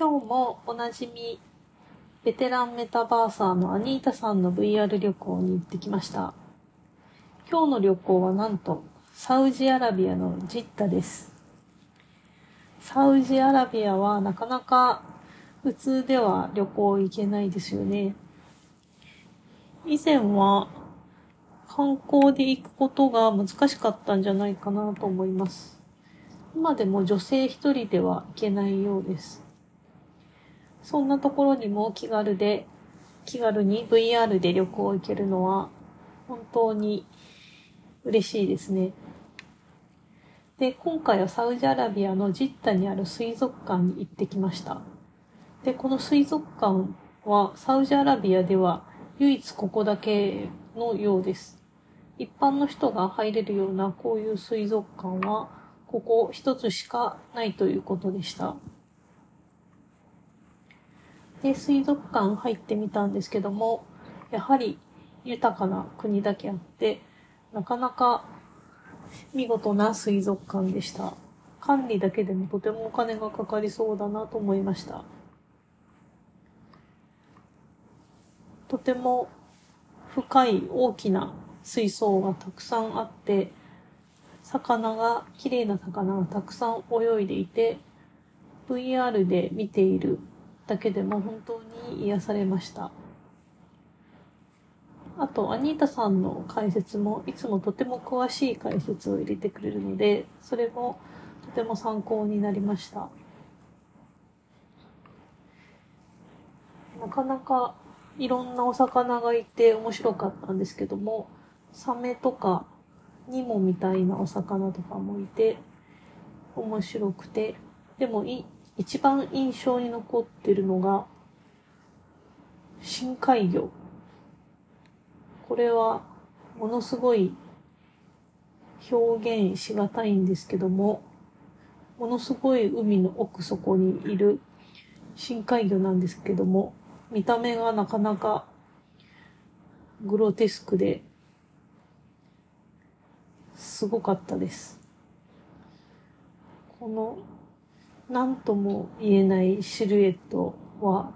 今日もおなじみ、ベテランメタバーサーのアニータさんの VR 旅行に行ってきました。今日の旅行はなんと、サウジアラビアのジッタです。サウジアラビアはなかなか普通では旅行行けないですよね。以前は観光で行くことが難しかったんじゃないかなと思います。今でも女性一人では行けないようです。そんなところにも気軽で、気軽に VR で旅行行けるのは本当に嬉しいですね。で、今回はサウジアラビアのジッタにある水族館に行ってきました。で、この水族館はサウジアラビアでは唯一ここだけのようです。一般の人が入れるようなこういう水族館はここ一つしかないということでした。で、水族館入ってみたんですけども、やはり豊かな国だけあって、なかなか見事な水族館でした。管理だけでもとてもお金がかかりそうだなと思いました。とても深い大きな水槽がたくさんあって、魚が、綺麗な魚がたくさん泳いでいて、VR で見ているだけでも本当に癒されました。あと、アニータさんの解説もいつもとても詳しい解説を入れてくれるので、それもとても参考になりました。なかなかいろんなお魚がいて面白かったんですけども、サメとかニモみたいなお魚とかもいて、面白くて、でもい、一番印象に残ってるのが、深海魚。これは、ものすごい表現しがたいんですけども、ものすごい海の奥底にいる深海魚なんですけども、見た目がなかなかグロテスクですごかったです。この何とも言えないシルエットは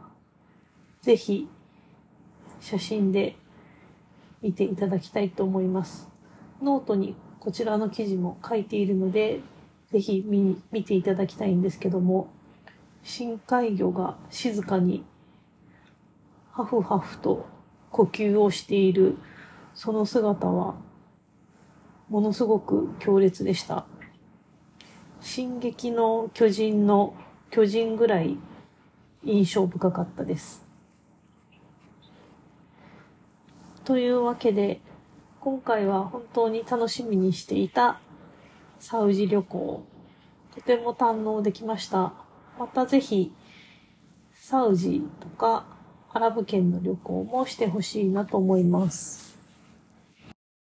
ぜひ写真で見ていただきたいと思います。ノートにこちらの記事も書いているのでぜひ見見ていただきたいんですけども深海魚が静かにハフハフと呼吸をしているその姿はものすごく強烈でした。進撃の巨人の巨人ぐらい印象深かったです。というわけで、今回は本当に楽しみにしていたサウジ旅行、とても堪能できました。またぜひ、サウジとかアラブ圏の旅行もしてほしいなと思います。